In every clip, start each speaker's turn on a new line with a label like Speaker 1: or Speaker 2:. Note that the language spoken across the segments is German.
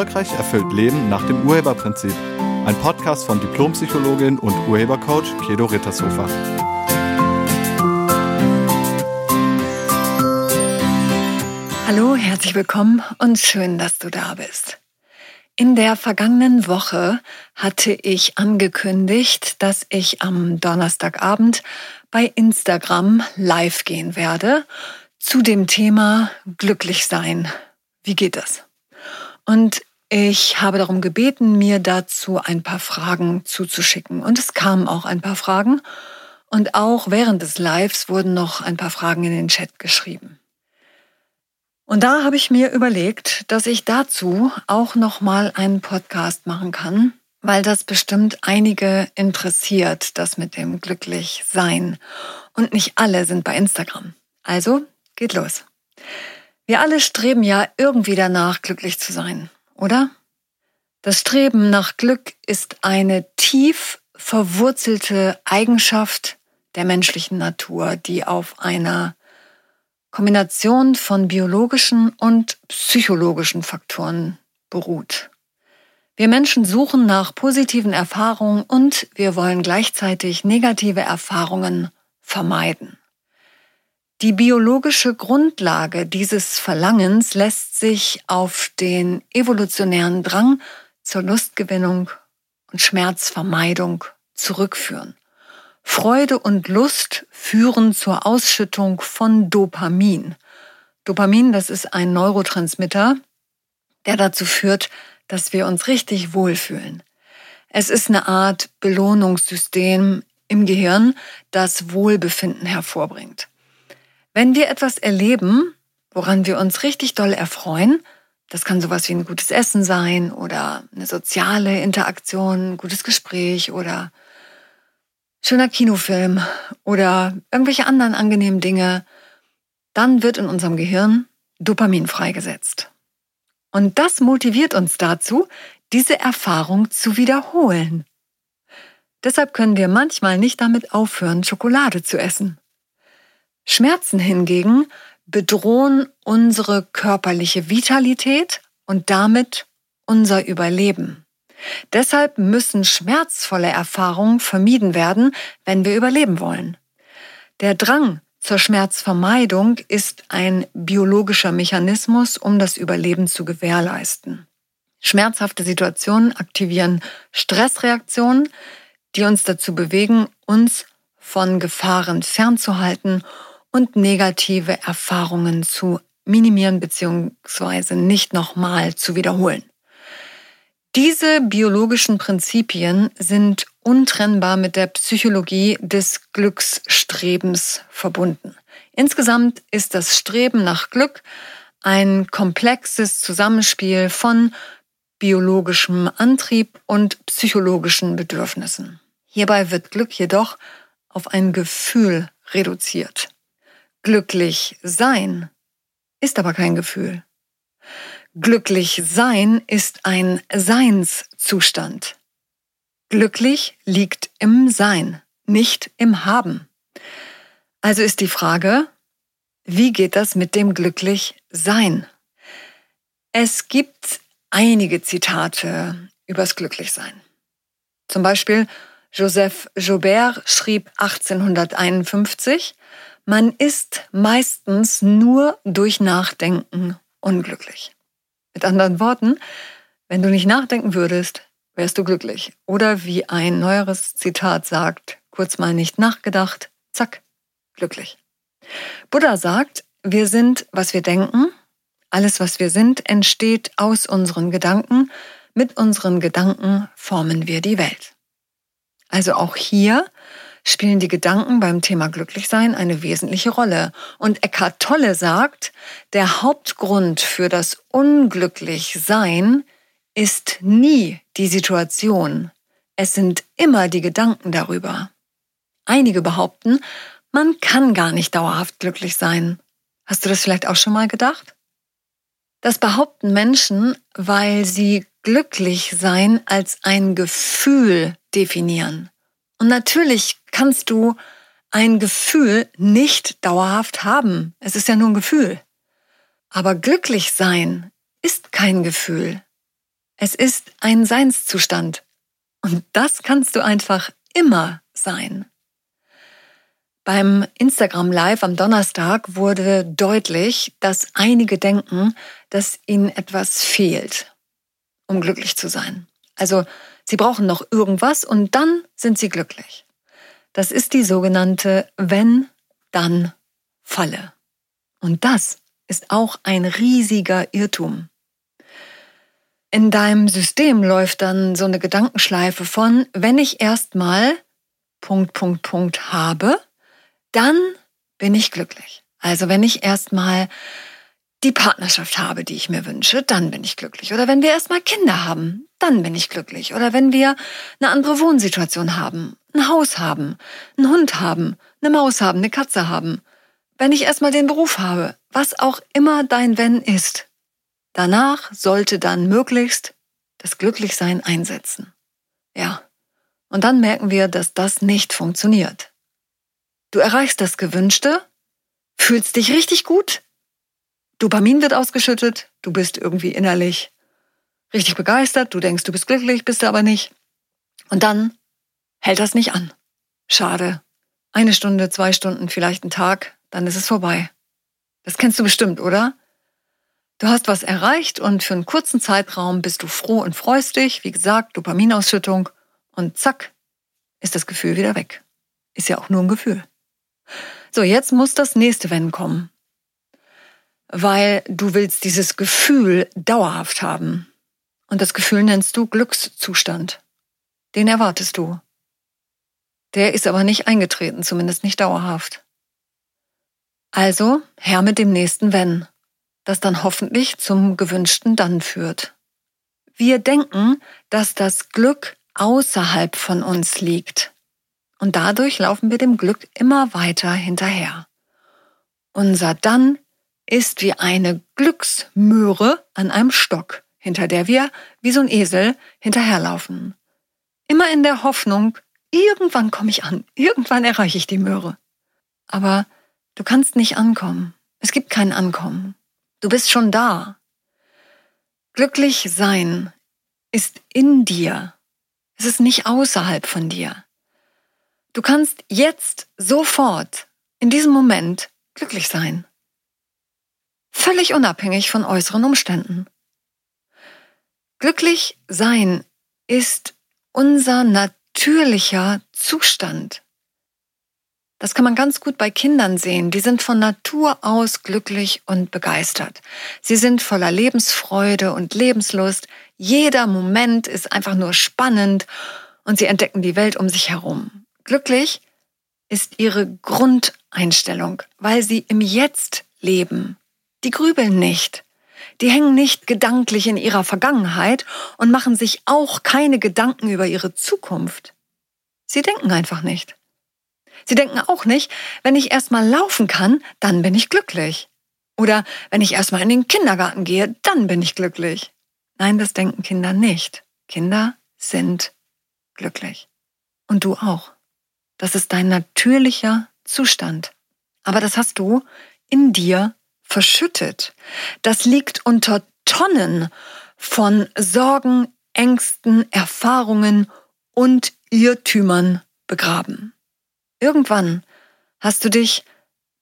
Speaker 1: Erfolgreich erfüllt Leben nach dem Urheberprinzip. Ein Podcast von Diplompsychologin und Urhebercoach Kedo Rittershofer.
Speaker 2: Hallo, herzlich willkommen und schön, dass du da bist. In der vergangenen Woche hatte ich angekündigt, dass ich am Donnerstagabend bei Instagram live gehen werde zu dem Thema glücklich sein. Wie geht das? Und ich habe darum gebeten, mir dazu ein paar Fragen zuzuschicken. Und es kamen auch ein paar Fragen. Und auch während des Lives wurden noch ein paar Fragen in den Chat geschrieben. Und da habe ich mir überlegt, dass ich dazu auch noch mal einen Podcast machen kann, weil das bestimmt einige interessiert, das mit dem glücklich sein. Und nicht alle sind bei Instagram. Also geht los. Wir alle streben ja irgendwie danach, glücklich zu sein, oder? Das Streben nach Glück ist eine tief verwurzelte Eigenschaft der menschlichen Natur, die auf einer Kombination von biologischen und psychologischen Faktoren beruht. Wir Menschen suchen nach positiven Erfahrungen und wir wollen gleichzeitig negative Erfahrungen vermeiden. Die biologische Grundlage dieses Verlangens lässt sich auf den evolutionären Drang zur Lustgewinnung und Schmerzvermeidung zurückführen. Freude und Lust führen zur Ausschüttung von Dopamin. Dopamin, das ist ein Neurotransmitter, der dazu führt, dass wir uns richtig wohlfühlen. Es ist eine Art Belohnungssystem im Gehirn, das Wohlbefinden hervorbringt. Wenn wir etwas erleben, woran wir uns richtig doll erfreuen, das kann sowas wie ein gutes Essen sein oder eine soziale Interaktion, ein gutes Gespräch oder schöner Kinofilm oder irgendwelche anderen angenehmen Dinge, dann wird in unserem Gehirn Dopamin freigesetzt. Und das motiviert uns dazu, diese Erfahrung zu wiederholen. Deshalb können wir manchmal nicht damit aufhören, Schokolade zu essen. Schmerzen hingegen bedrohen unsere körperliche Vitalität und damit unser Überleben. Deshalb müssen schmerzvolle Erfahrungen vermieden werden, wenn wir überleben wollen. Der Drang zur Schmerzvermeidung ist ein biologischer Mechanismus, um das Überleben zu gewährleisten. Schmerzhafte Situationen aktivieren Stressreaktionen, die uns dazu bewegen, uns von Gefahren fernzuhalten und negative Erfahrungen zu minimieren bzw. nicht nochmal zu wiederholen. Diese biologischen Prinzipien sind untrennbar mit der Psychologie des Glücksstrebens verbunden. Insgesamt ist das Streben nach Glück ein komplexes Zusammenspiel von biologischem Antrieb und psychologischen Bedürfnissen. Hierbei wird Glück jedoch auf ein Gefühl reduziert. Glücklich sein ist aber kein Gefühl. Glücklich sein ist ein Seinszustand. Glücklich liegt im Sein, nicht im Haben. Also ist die Frage, wie geht das mit dem glücklich Sein? Es gibt einige Zitate übers Glücklichsein. Zum Beispiel Joseph Joubert schrieb 1851, man ist meistens nur durch Nachdenken unglücklich. Mit anderen Worten, wenn du nicht nachdenken würdest, wärst du glücklich. Oder wie ein neueres Zitat sagt, kurz mal nicht nachgedacht, zack, glücklich. Buddha sagt, wir sind, was wir denken. Alles, was wir sind, entsteht aus unseren Gedanken. Mit unseren Gedanken formen wir die Welt. Also auch hier spielen die Gedanken beim Thema Glücklichsein eine wesentliche Rolle. Und Eckhart Tolle sagt, der Hauptgrund für das Unglücklichsein ist nie die Situation. Es sind immer die Gedanken darüber. Einige behaupten, man kann gar nicht dauerhaft glücklich sein. Hast du das vielleicht auch schon mal gedacht? Das behaupten Menschen, weil sie glücklich sein als ein Gefühl definieren. Und natürlich kannst du ein Gefühl nicht dauerhaft haben. Es ist ja nur ein Gefühl. Aber glücklich sein ist kein Gefühl. Es ist ein Seinszustand. Und das kannst du einfach immer sein. Beim Instagram Live am Donnerstag wurde deutlich, dass einige denken, dass ihnen etwas fehlt, um glücklich zu sein. Also sie brauchen noch irgendwas und dann sind sie glücklich. Das ist die sogenannte Wenn-Dann-Falle. Und das ist auch ein riesiger Irrtum. In deinem System läuft dann so eine Gedankenschleife von, wenn ich erstmal Punkt, Punkt, Punkt habe, dann bin ich glücklich. Also wenn ich erstmal die Partnerschaft habe, die ich mir wünsche, dann bin ich glücklich. Oder wenn wir erstmal Kinder haben, dann bin ich glücklich. Oder wenn wir eine andere Wohnsituation haben, ein Haus haben, einen Hund haben, eine Maus haben, eine Katze haben. Wenn ich erstmal den Beruf habe, was auch immer dein Wenn ist, danach sollte dann möglichst das Glücklichsein einsetzen. Ja. Und dann merken wir, dass das nicht funktioniert. Du erreichst das Gewünschte, fühlst dich richtig gut, Dopamin wird ausgeschüttet, du bist irgendwie innerlich richtig begeistert, du denkst, du bist glücklich, bist du aber nicht. Und dann hält das nicht an. Schade. Eine Stunde, zwei Stunden, vielleicht ein Tag, dann ist es vorbei. Das kennst du bestimmt, oder? Du hast was erreicht und für einen kurzen Zeitraum bist du froh und freust dich, wie gesagt, Dopaminausschüttung und zack, ist das Gefühl wieder weg. Ist ja auch nur ein Gefühl. So, jetzt muss das nächste Wenn kommen. Weil du willst dieses Gefühl dauerhaft haben. Und das Gefühl nennst du Glückszustand. Den erwartest du. Der ist aber nicht eingetreten, zumindest nicht dauerhaft. Also her mit dem nächsten Wenn, das dann hoffentlich zum gewünschten Dann führt. Wir denken, dass das Glück außerhalb von uns liegt. Und dadurch laufen wir dem Glück immer weiter hinterher. Unser Dann ist wie eine Glücksmöhre an einem Stock, hinter der wir wie so ein Esel hinterherlaufen. Immer in der Hoffnung, irgendwann komme ich an, irgendwann erreiche ich die Möhre. Aber du kannst nicht ankommen. Es gibt kein Ankommen. Du bist schon da. Glücklich sein ist in dir. Es ist nicht außerhalb von dir. Du kannst jetzt sofort, in diesem Moment, glücklich sein. Völlig unabhängig von äußeren Umständen. Glücklich sein ist unser natürlicher Zustand. Das kann man ganz gut bei Kindern sehen. Die sind von Natur aus glücklich und begeistert. Sie sind voller Lebensfreude und Lebenslust. Jeder Moment ist einfach nur spannend und sie entdecken die Welt um sich herum. Glücklich ist ihre Grundeinstellung, weil sie im Jetzt leben. Die grübeln nicht. Die hängen nicht gedanklich in ihrer Vergangenheit und machen sich auch keine Gedanken über ihre Zukunft. Sie denken einfach nicht. Sie denken auch nicht, wenn ich erstmal laufen kann, dann bin ich glücklich. Oder wenn ich erstmal in den Kindergarten gehe, dann bin ich glücklich. Nein, das denken Kinder nicht. Kinder sind glücklich. Und du auch. Das ist dein natürlicher Zustand. Aber das hast du in dir verschüttet. Das liegt unter Tonnen von Sorgen, Ängsten, Erfahrungen und Irrtümern begraben. Irgendwann hast du dich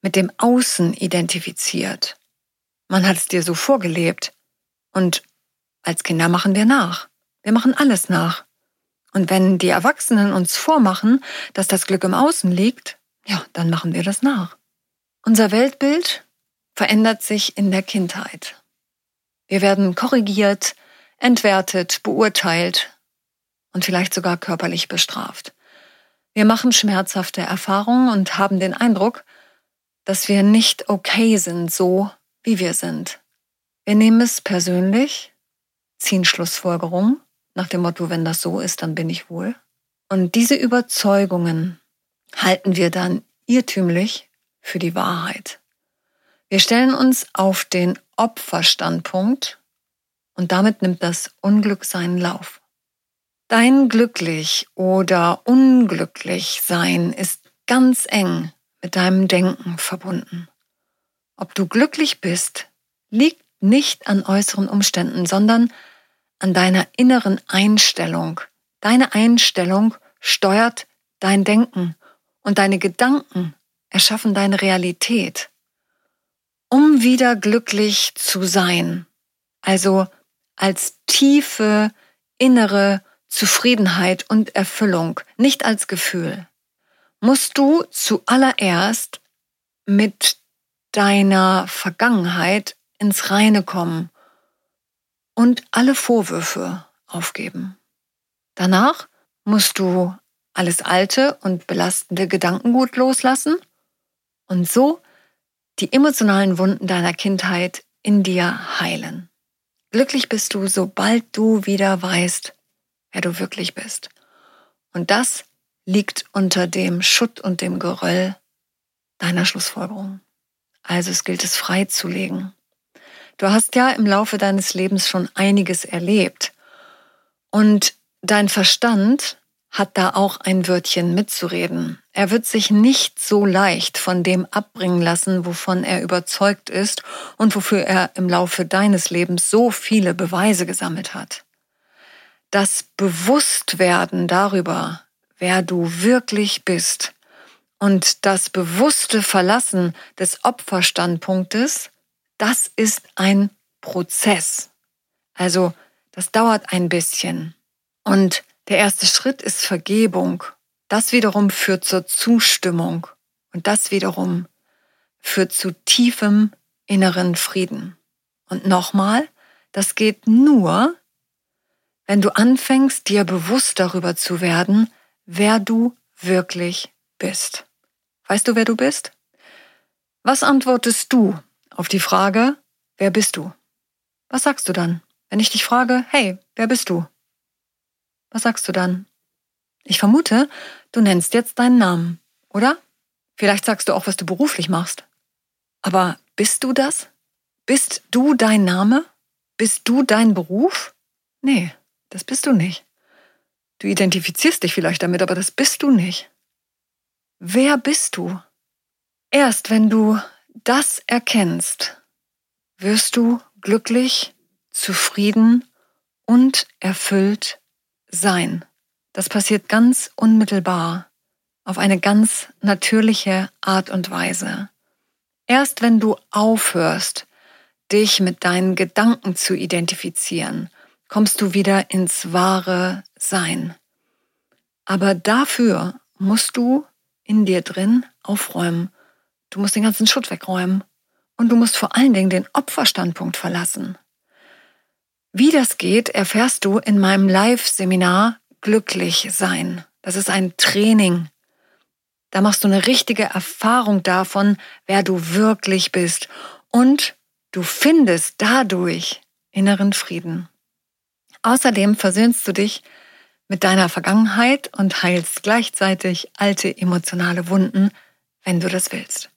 Speaker 2: mit dem Außen identifiziert. Man hat es dir so vorgelebt. Und als Kinder machen wir nach. Wir machen alles nach. Und wenn die Erwachsenen uns vormachen, dass das Glück im Außen liegt, ja, dann machen wir das nach. Unser Weltbild verändert sich in der Kindheit. Wir werden korrigiert, entwertet, beurteilt und vielleicht sogar körperlich bestraft. Wir machen schmerzhafte Erfahrungen und haben den Eindruck, dass wir nicht okay sind, so wie wir sind. Wir nehmen es persönlich, ziehen Schlussfolgerungen nach dem Motto, wenn das so ist, dann bin ich wohl. Und diese Überzeugungen halten wir dann irrtümlich für die Wahrheit. Wir stellen uns auf den Opferstandpunkt und damit nimmt das Unglück seinen Lauf. Dein glücklich oder unglücklich sein ist ganz eng mit deinem Denken verbunden. Ob du glücklich bist, liegt nicht an äußeren Umständen, sondern an deiner inneren Einstellung. Deine Einstellung steuert dein Denken und deine Gedanken erschaffen deine Realität. Um wieder glücklich zu sein, also als tiefe innere Zufriedenheit und Erfüllung, nicht als Gefühl, musst du zuallererst mit deiner Vergangenheit ins Reine kommen und alle Vorwürfe aufgeben. Danach musst du alles alte und belastende Gedankengut loslassen und so die emotionalen Wunden deiner Kindheit in dir heilen. Glücklich bist du, sobald du wieder weißt, wer du wirklich bist. Und das liegt unter dem Schutt und dem Geröll deiner Schlussfolgerung. Also es gilt es freizulegen. Du hast ja im Laufe deines Lebens schon einiges erlebt. Und dein Verstand hat da auch ein Wörtchen mitzureden. Er wird sich nicht so leicht von dem abbringen lassen, wovon er überzeugt ist und wofür er im Laufe deines Lebens so viele Beweise gesammelt hat. Das Bewusstwerden darüber, wer du wirklich bist und das bewusste Verlassen des Opferstandpunktes, das ist ein Prozess. Also das dauert ein bisschen. Und der erste Schritt ist Vergebung. Das wiederum führt zur Zustimmung. Und das wiederum führt zu tiefem inneren Frieden. Und nochmal, das geht nur, wenn du anfängst, dir bewusst darüber zu werden, wer du wirklich bist. Weißt du, wer du bist? Was antwortest du auf die Frage, wer bist du? Was sagst du dann, wenn ich dich frage, hey, wer bist du? Was sagst du dann? Ich vermute, du nennst jetzt deinen Namen, oder? Vielleicht sagst du auch, was du beruflich machst. Aber bist du das? Bist du dein Name? Bist du dein Beruf? Nee, das bist du nicht. Du identifizierst dich vielleicht damit, aber das bist du nicht. Wer bist du? Erst wenn du das erkennst, wirst du glücklich, zufrieden und erfüllt sein. Das passiert ganz unmittelbar, auf eine ganz natürliche Art und Weise. Erst wenn du aufhörst, dich mit deinen Gedanken zu identifizieren, kommst du wieder ins wahre Sein. Aber dafür musst du in dir drin aufräumen. Du musst den ganzen Schutt wegräumen. Und du musst vor allen Dingen den Opferstandpunkt verlassen. Wie das geht, erfährst du in meinem Live-Seminar Glücklich sein. Das ist ein Training. Da machst du eine richtige Erfahrung davon, wer du wirklich bist. Und du findest dadurch inneren Frieden. Außerdem versöhnst du dich mit deiner Vergangenheit und heilst gleichzeitig alte emotionale Wunden, wenn du das willst.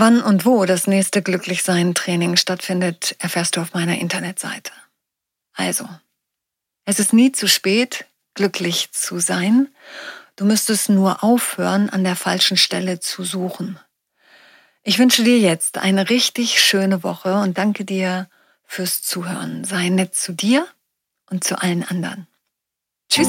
Speaker 2: Wann und wo das nächste Glücklichsein-Training stattfindet, erfährst du auf meiner Internetseite. Also, es ist nie zu spät, glücklich zu sein. Du müsstest nur aufhören, an der falschen Stelle zu suchen. Ich wünsche dir jetzt eine richtig schöne Woche und danke dir fürs Zuhören. Sei nett zu dir und zu allen anderen. Tschüss.